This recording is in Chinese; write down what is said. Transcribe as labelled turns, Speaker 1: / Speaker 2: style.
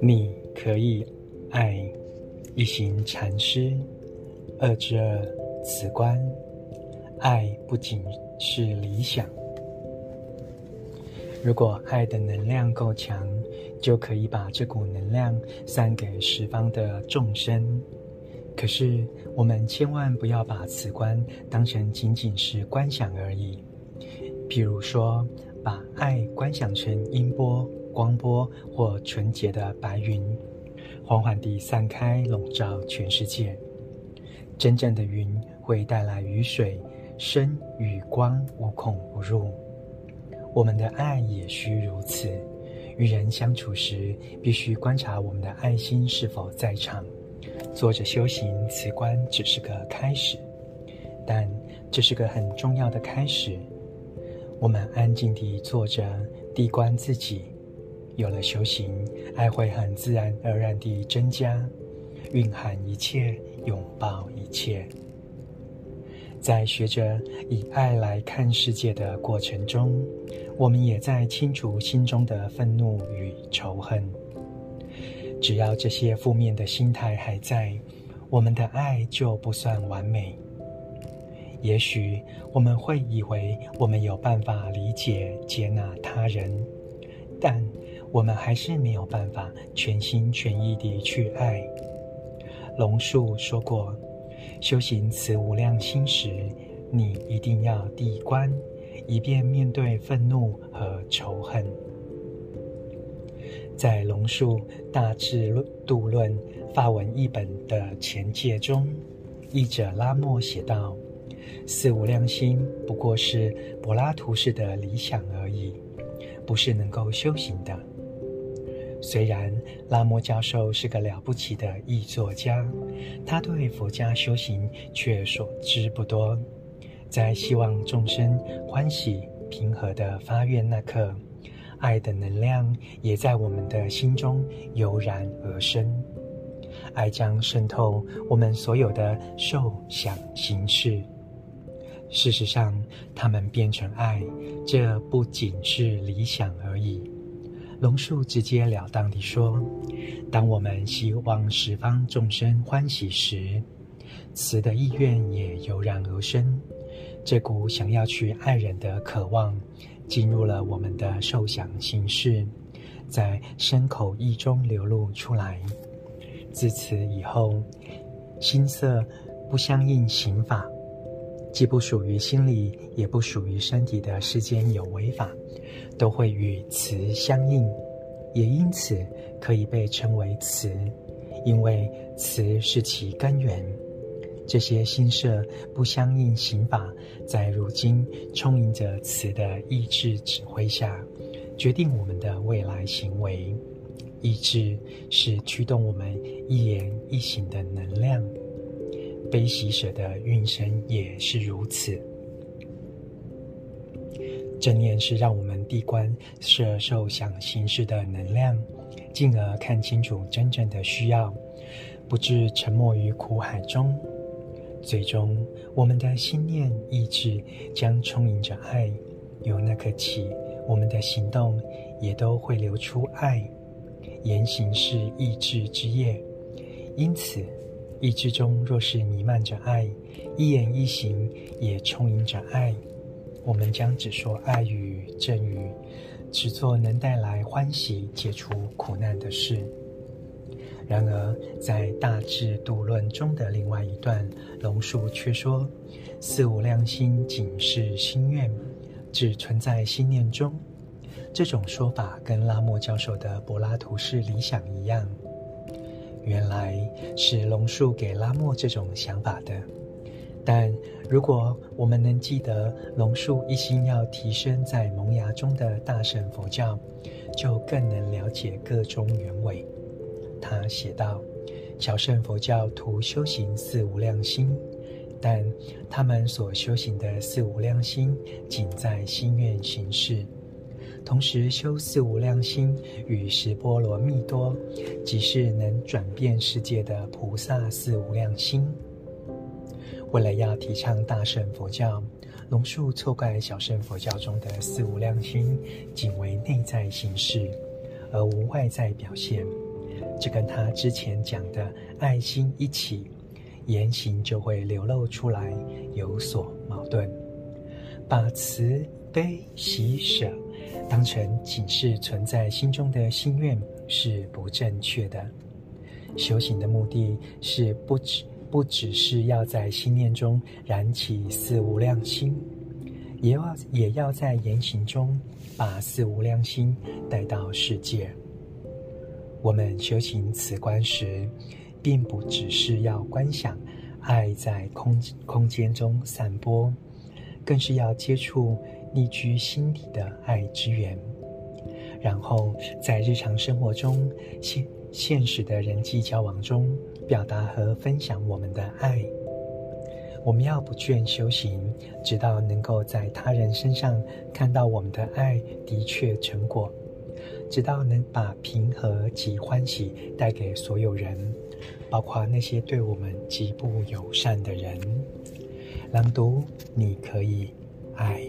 Speaker 1: 你可以爱一行禅师，二之二辞官。爱不仅是理想，如果爱的能量够强，就可以把这股能量散给十方的众生。可是，我们千万不要把辞官当成仅仅是观想而已。譬如说，把爱观想成音波、光波或纯洁的白云，缓缓地散开，笼罩全世界。真正的云会带来雨水。声与光无孔不入，我们的爱也需如此。与人相处时，必须观察我们的爱心是否在场。坐着修行辞官只是个开始，但这是个很重要的开始。我们安静地坐着，闭关自己，有了修行，爱会很自然而然地增加，蕴含一切，拥抱一切。在学着以爱来看世界的过程中，我们也在清除心中的愤怒与仇恨。只要这些负面的心态还在，我们的爱就不算完美。也许我们会以为我们有办法理解、接纳他人，但我们还是没有办法全心全意地去爱。龙树说过。修行慈无量心时，你一定要闭关，以便面对愤怒和仇恨。在龙树《大智论度论》法文译本的前介中，译者拉莫写道：“四无量心不过是柏拉图式的理想而已，不是能够修行的。”虽然拉莫教授是个了不起的译作家，他对佛家修行却所知不多。在希望众生欢喜平和的发愿那刻，爱的能量也在我们的心中油然而生。爱将渗透我们所有的受想行识。事实上，他们变成爱，这不仅是理想而已。龙树直截了当地说：“当我们希望十方众生欢喜时，慈的意愿也油然而生。这股想要去爱人的渴望，进入了我们的受想行识，在身口意中流露出来。自此以后，心色不相应行法，既不属于心理，也不属于身体的世间有为法。”都会与慈相应，也因此可以被称为慈，因为慈是其根源。这些心色不相应行法，在如今充盈着慈的意志指挥下，决定我们的未来行为。意志是驱动我们一言一行的能量，悲喜舍的运生也是如此。正念是让我们闭关摄受想行识的能量，进而看清楚真正的需要，不致沉没于苦海中。最终，我们的心念意志将充盈着爱，由那刻起，我们的行动也都会流出爱。言行是意志之业，因此，意志中若是弥漫着爱，一言一行也充盈着爱。我们将只说爱语、正语，只做能带来欢喜、解除苦难的事。然而，在《大智度论》中的另外一段，龙树却说：“四无量心仅是心愿，只存在心念中。”这种说法跟拉莫教授的柏拉图式理想一样。原来是龙树给拉莫这种想法的。但如果我们能记得龙树一心要提升在萌芽中的大乘佛教，就更能了解个中原委。他写道：“小乘佛教徒修行四无量心，但他们所修行的四无量心仅在心愿行事，同时修四无量心与十波罗蜜多，即是能转变世界的菩萨四无量心。”为了要提倡大乘佛教，龙树错怪小乘佛教中的四无量心仅为内在形式，而无外在表现。这跟他之前讲的爱心一起，言行就会流露出来，有所矛盾。把慈悲喜舍当成仅是存在心中的心愿是不正确的。修行的目的是不只不只是要在心念中燃起四无量心，也要也要在言行中把四无量心带到世界。我们修行此观时，并不只是要观想爱在空空间中散播，更是要接触匿居心底的爱之源，然后在日常生活中现现实的人际交往中表达和分享我们的爱。我们要不倦修行，直到能够在他人身上看到我们的爱的确成果。直到能把平和及欢喜带给所有人，包括那些对我们极不友善的人。朗读，你可以爱。